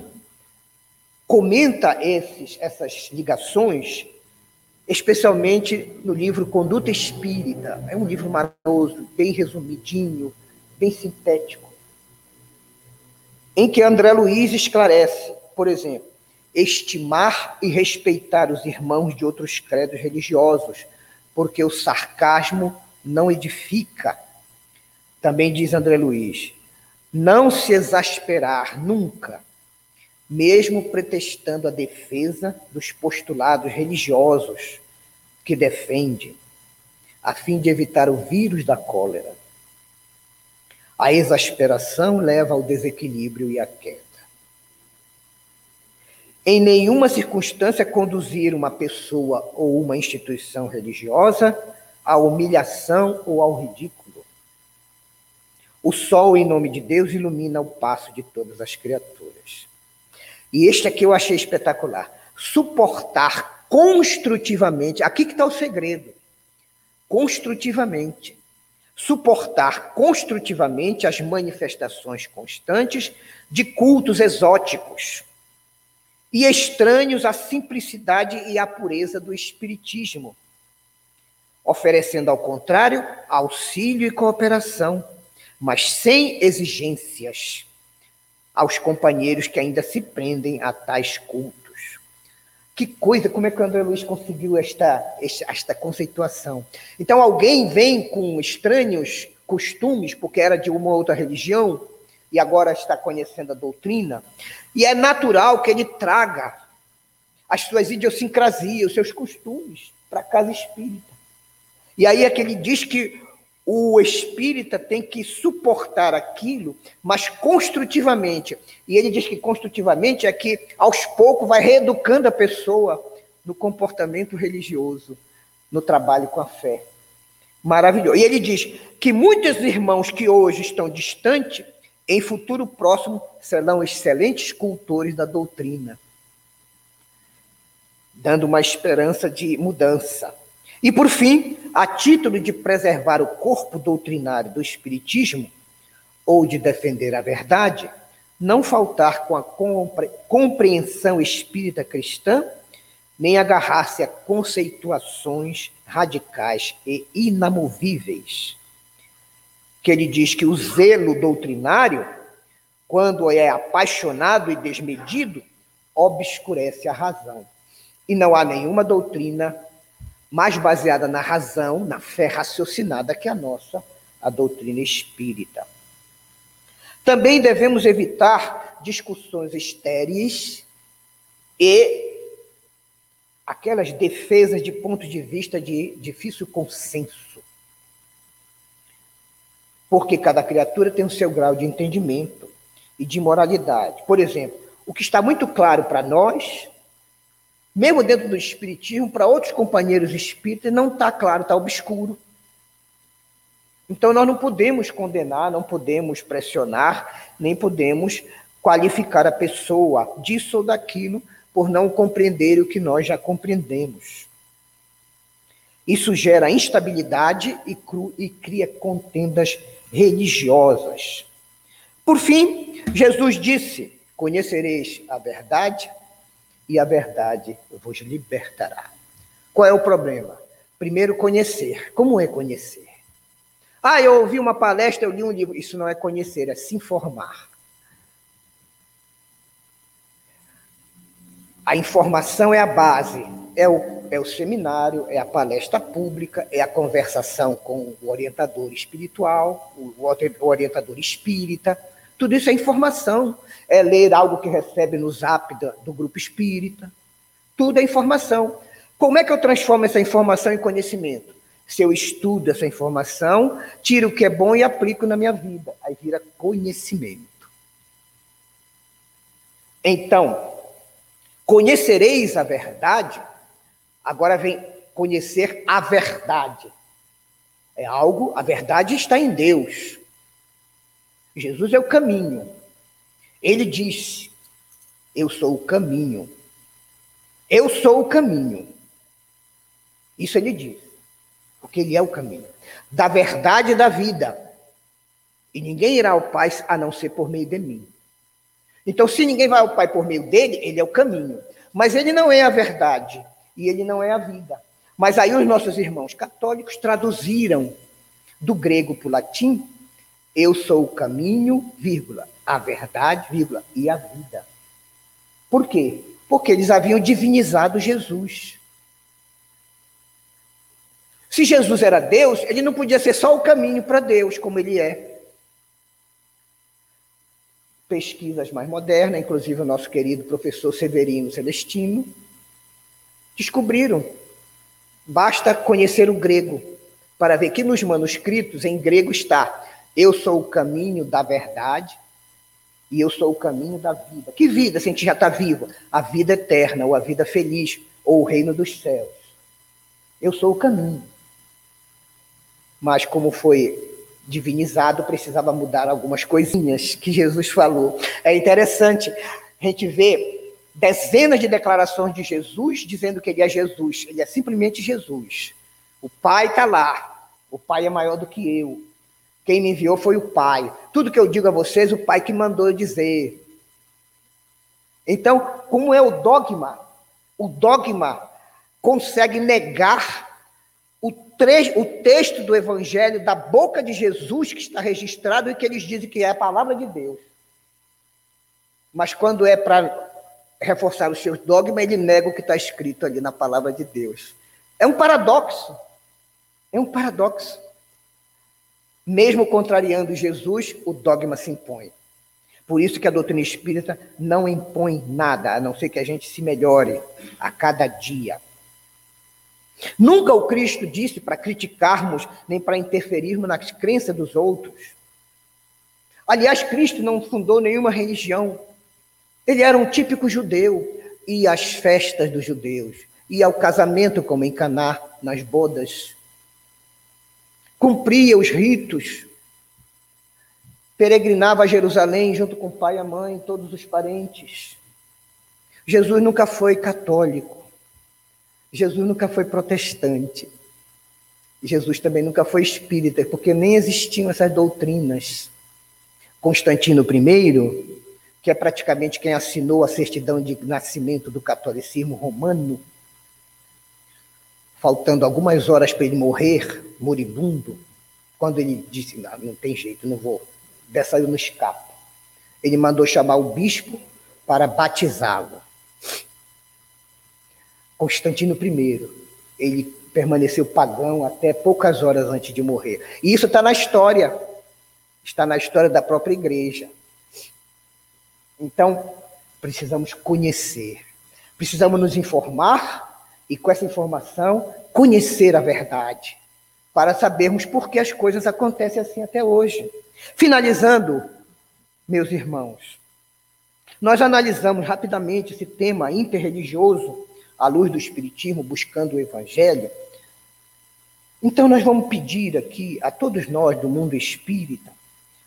comenta esses, essas ligações, especialmente no livro Conduta Espírita. É um livro maravilhoso, bem resumidinho, bem sintético em que André Luiz esclarece, por exemplo, estimar e respeitar os irmãos de outros credos religiosos, porque o sarcasmo não edifica. Também diz André Luiz, não se exasperar nunca, mesmo pretextando a defesa dos postulados religiosos que defende, a fim de evitar o vírus da cólera. A exasperação leva ao desequilíbrio e à queda. Em nenhuma circunstância conduzir uma pessoa ou uma instituição religiosa à humilhação ou ao ridículo. O sol, em nome de Deus, ilumina o passo de todas as criaturas. E este aqui eu achei espetacular. Suportar construtivamente, aqui que está o segredo. Construtivamente suportar construtivamente as manifestações constantes de cultos exóticos e estranhos à simplicidade e à pureza do espiritismo, oferecendo ao contrário auxílio e cooperação, mas sem exigências aos companheiros que ainda se prendem a tais cultos. Que coisa, como é que o André Luiz conseguiu esta, esta conceituação? Então, alguém vem com estranhos costumes, porque era de uma outra religião, e agora está conhecendo a doutrina, e é natural que ele traga as suas idiosincrasias, os seus costumes para a casa espírita. E aí é que ele diz que o espírita tem que suportar aquilo, mas construtivamente. E ele diz que construtivamente é que aos poucos vai reeducando a pessoa no comportamento religioso, no trabalho com a fé. Maravilhoso. E ele diz que muitos irmãos que hoje estão distantes, em futuro próximo serão excelentes cultores da doutrina, dando uma esperança de mudança. E por fim, a título de preservar o corpo doutrinário do Espiritismo ou de defender a verdade, não faltar com a compreensão espírita cristã, nem agarrar-se a conceituações radicais e inamovíveis. Que ele diz que o zelo doutrinário, quando é apaixonado e desmedido, obscurece a razão. E não há nenhuma doutrina mais baseada na razão, na fé raciocinada que a nossa, a doutrina espírita. Também devemos evitar discussões estéreis e aquelas defesas de ponto de vista de difícil consenso. Porque cada criatura tem o seu grau de entendimento e de moralidade. Por exemplo, o que está muito claro para nós mesmo dentro do espiritismo, para outros companheiros espíritas, não está claro, está obscuro. Então nós não podemos condenar, não podemos pressionar, nem podemos qualificar a pessoa disso ou daquilo por não compreender o que nós já compreendemos. Isso gera instabilidade e, cru, e cria contendas religiosas. Por fim, Jesus disse: Conhecereis a verdade, e a verdade vos libertará. Qual é o problema? Primeiro, conhecer. Como é conhecer? Ah, eu ouvi uma palestra, eu li um livro. Isso não é conhecer, é se informar. A informação é a base, é o, é o seminário, é a palestra pública, é a conversação com o orientador espiritual, o, o orientador espírita. Tudo isso é informação é ler algo que recebe no zap do grupo espírita. Tudo é informação. Como é que eu transformo essa informação em conhecimento? Se eu estudo essa informação, tiro o que é bom e aplico na minha vida. Aí vira conhecimento. Então, conhecereis a verdade, agora vem conhecer a verdade. É algo, a verdade está em Deus. Jesus é o caminho. Ele disse: Eu sou o caminho. Eu sou o caminho. Isso ele diz. Porque ele é o caminho. Da verdade e da vida. E ninguém irá ao Pai a não ser por meio de mim. Então, se ninguém vai ao Pai por meio dele, ele é o caminho. Mas ele não é a verdade. E ele não é a vida. Mas aí os nossos irmãos católicos traduziram do grego para o latim: Eu sou o caminho, vírgula, a verdade, vírgula, e a vida. Por quê? Porque eles haviam divinizado Jesus. Se Jesus era Deus, ele não podia ser só o caminho para Deus, como ele é. Pesquisas mais modernas, inclusive o nosso querido professor Severino Celestino, descobriram. Basta conhecer o grego para ver que nos manuscritos em grego está: Eu sou o caminho da verdade, e eu sou o caminho da vida. Que vida se a gente já está vivo? A vida eterna, ou a vida feliz, ou o reino dos céus. Eu sou o caminho. Mas como foi divinizado, precisava mudar algumas coisinhas que Jesus falou. É interessante a gente ver dezenas de declarações de Jesus dizendo que ele é Jesus. Ele é simplesmente Jesus. O Pai está lá. O Pai é maior do que eu. Quem me enviou foi o Pai. Tudo que eu digo a vocês, o Pai que mandou eu dizer. Então, como é o dogma? O dogma consegue negar o, o texto do Evangelho da boca de Jesus que está registrado e que eles dizem que é a palavra de Deus. Mas quando é para reforçar os seus dogmas, ele nega o que está escrito ali na palavra de Deus. É um paradoxo. É um paradoxo. Mesmo contrariando Jesus, o dogma se impõe. Por isso que a doutrina espírita não impõe nada, a não ser que a gente se melhore a cada dia. Nunca o Cristo disse para criticarmos nem para interferirmos nas crenças dos outros. Aliás, Cristo não fundou nenhuma religião. Ele era um típico judeu, ia às festas dos judeus, ia ao casamento como em Caná, nas bodas. Cumpria os ritos peregrinava a Jerusalém junto com o pai, a mãe, todos os parentes. Jesus nunca foi católico. Jesus nunca foi protestante. Jesus também nunca foi espírita, porque nem existiam essas doutrinas. Constantino I, que é praticamente quem assinou a certidão de nascimento do catolicismo romano, faltando algumas horas para ele morrer, moribundo, quando ele disse: Não, não tem jeito, não vou dessa eu não escapo. Ele mandou chamar o bispo para batizá-lo. Constantino I, ele permaneceu pagão até poucas horas antes de morrer. E isso está na história, está na história da própria igreja. Então, precisamos conhecer, precisamos nos informar e, com essa informação, conhecer a verdade, para sabermos por que as coisas acontecem assim até hoje. Finalizando, meus irmãos, nós analisamos rapidamente esse tema interreligioso à luz do Espiritismo, buscando o Evangelho. Então, nós vamos pedir aqui a todos nós do mundo espírita,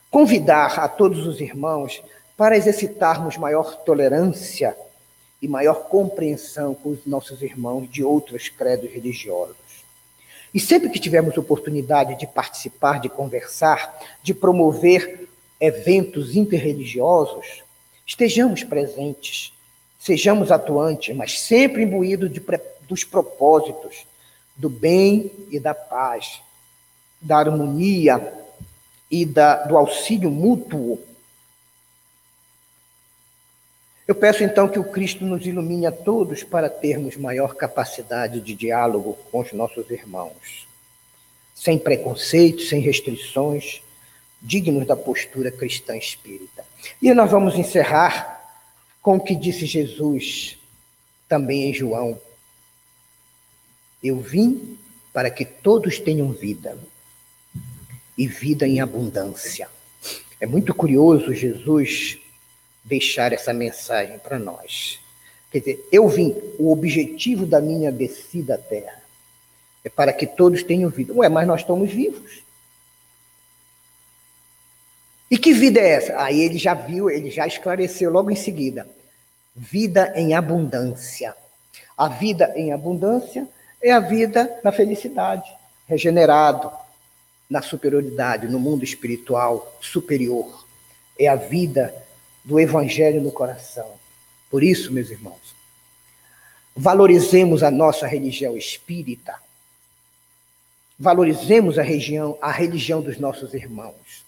convidar a todos os irmãos para exercitarmos maior tolerância e maior compreensão com os nossos irmãos de outros credos religiosos. E sempre que tivermos oportunidade de participar, de conversar, de promover eventos interreligiosos, estejamos presentes, sejamos atuantes, mas sempre imbuídos de, dos propósitos do bem e da paz, da harmonia e da, do auxílio mútuo eu peço então que o Cristo nos ilumine a todos para termos maior capacidade de diálogo com os nossos irmãos, sem preconceitos, sem restrições, dignos da postura cristã espírita. E nós vamos encerrar com o que disse Jesus também em João: Eu vim para que todos tenham vida e vida em abundância. É muito curioso Jesus deixar essa mensagem para nós. Quer dizer, eu vim, o objetivo da minha descida à Terra é para que todos tenham vida. Ué, mas nós estamos vivos. E que vida é essa? Aí ele já viu, ele já esclareceu logo em seguida. Vida em abundância. A vida em abundância é a vida na felicidade, regenerado, na superioridade, no mundo espiritual superior. É a vida do Evangelho no coração. Por isso, meus irmãos, valorizemos a nossa religião espírita, valorizemos a, região, a religião dos nossos irmãos,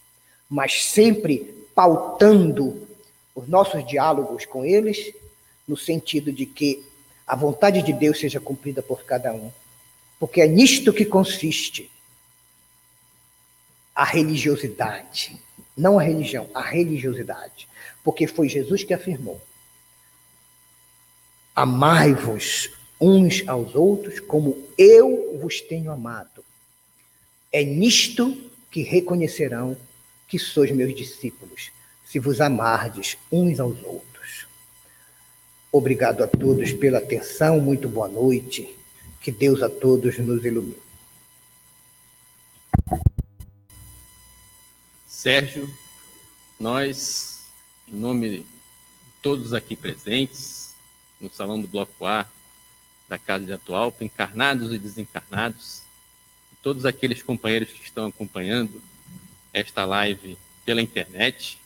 mas sempre pautando os nossos diálogos com eles no sentido de que a vontade de Deus seja cumprida por cada um. Porque é nisto que consiste a religiosidade. Não a religião, a religiosidade. Porque foi Jesus que afirmou: Amai-vos uns aos outros como eu vos tenho amado. É nisto que reconhecerão que sois meus discípulos, se vos amardes uns aos outros. Obrigado a todos pela atenção, muito boa noite. Que Deus a todos nos ilumine. Sérgio, nós em nome de todos aqui presentes, no Salão do Bloco A da Casa de Atualpa, encarnados e desencarnados, e todos aqueles companheiros que estão acompanhando esta live pela internet,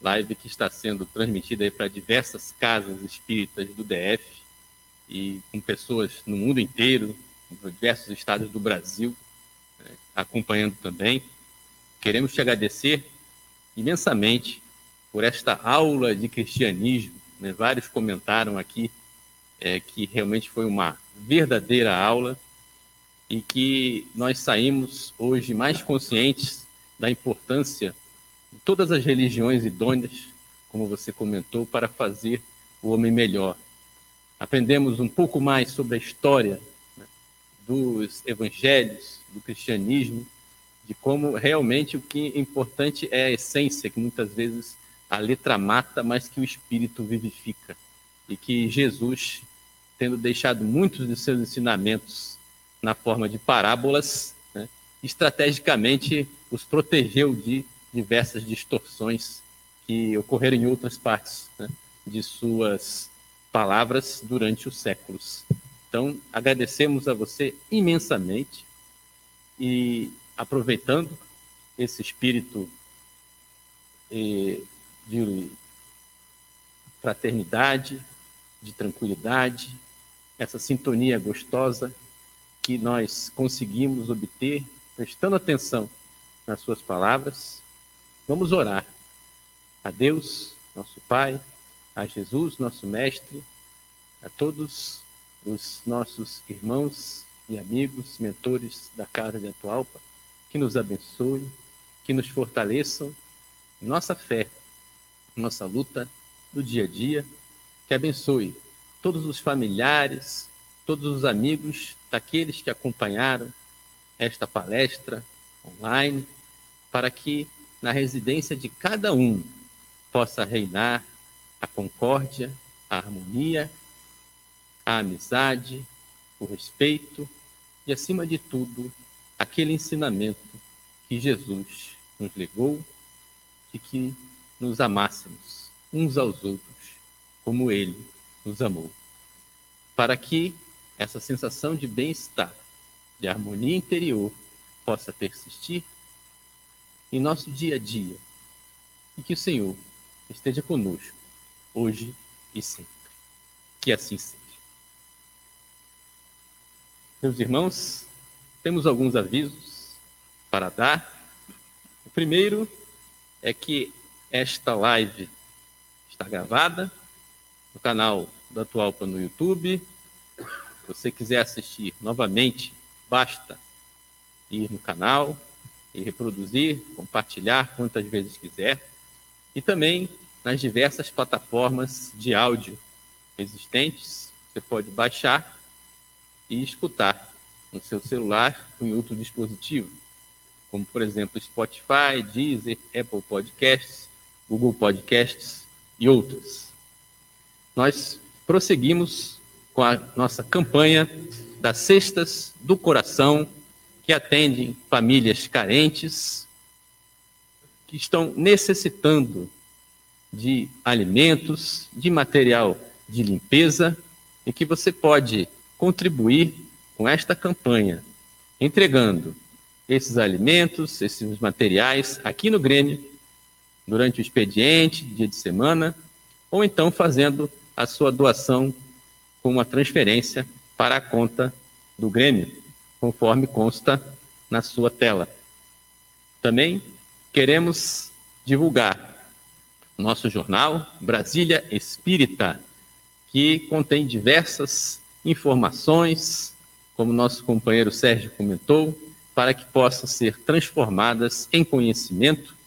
live que está sendo transmitida para diversas casas espíritas do DF e com pessoas no mundo inteiro, em diversos estados do Brasil, né, acompanhando também. Queremos te agradecer imensamente por esta aula de cristianismo. Né? Vários comentaram aqui é, que realmente foi uma verdadeira aula e que nós saímos hoje mais conscientes da importância todas as religiões idôneas, como você comentou, para fazer o homem melhor. Aprendemos um pouco mais sobre a história né, dos evangelhos, do cristianismo, de como realmente o que é importante é a essência, que muitas vezes a letra mata, mas que o espírito vivifica. E que Jesus, tendo deixado muitos de seus ensinamentos na forma de parábolas, né, estrategicamente os protegeu de diversas distorções que ocorreram em outras partes né, de suas palavras durante os séculos. Então, agradecemos a você imensamente e aproveitando esse espírito eh, de fraternidade, de tranquilidade, essa sintonia gostosa que nós conseguimos obter prestando atenção nas suas palavras. Vamos orar a Deus, nosso Pai, a Jesus, nosso Mestre, a todos os nossos irmãos e amigos, mentores da Casa de Atualpa, que nos abençoe, que nos fortaleçam nossa fé nossa luta do dia a dia, que abençoe todos os familiares, todos os amigos daqueles que acompanharam esta palestra online, para que na residência de cada um possa reinar a concórdia, a harmonia, a amizade, o respeito e, acima de tudo, aquele ensinamento que Jesus nos legou e que nos amássemos uns aos outros como ele nos amou. Para que essa sensação de bem-estar, de harmonia interior, possa persistir em nosso dia a dia e que o Senhor esteja conosco hoje e sempre. Que assim seja. Meus irmãos, temos alguns avisos para dar. O primeiro é que esta live está gravada no canal da Atualpa no YouTube. Se você quiser assistir novamente, basta ir no canal e reproduzir, compartilhar quantas vezes quiser. E também nas diversas plataformas de áudio existentes, você pode baixar e escutar no seu celular ou em outro dispositivo, como por exemplo Spotify, Deezer, Apple Podcasts Google Podcasts e outros. Nós prosseguimos com a nossa campanha das Cestas do Coração, que atendem famílias carentes, que estão necessitando de alimentos, de material de limpeza, e que você pode contribuir com esta campanha, entregando esses alimentos, esses materiais aqui no Grêmio durante o expediente, dia de semana, ou então fazendo a sua doação com uma transferência para a conta do Grêmio, conforme consta na sua tela. Também queremos divulgar nosso jornal Brasília Espírita, que contém diversas informações, como nosso companheiro Sérgio comentou, para que possam ser transformadas em conhecimento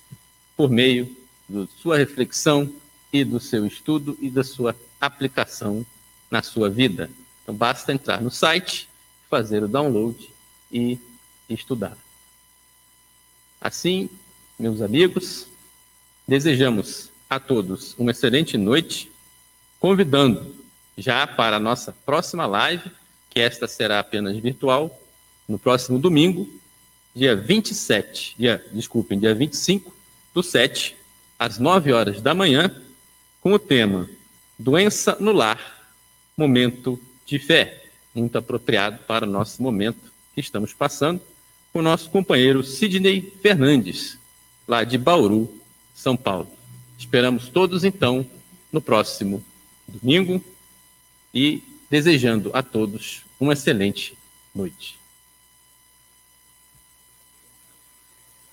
por meio da sua reflexão e do seu estudo e da sua aplicação na sua vida. Então, basta entrar no site, fazer o download e estudar. Assim, meus amigos, desejamos a todos uma excelente noite, convidando já para a nossa próxima live, que esta será apenas virtual, no próximo domingo, dia 27, dia, desculpem, dia 25 do 7 às 9 horas da manhã, com o tema Doença no Lar, Momento de Fé, muito apropriado para o nosso momento que estamos passando, com o nosso companheiro Sidney Fernandes, lá de Bauru, São Paulo. Esperamos todos, então, no próximo domingo e desejando a todos uma excelente noite.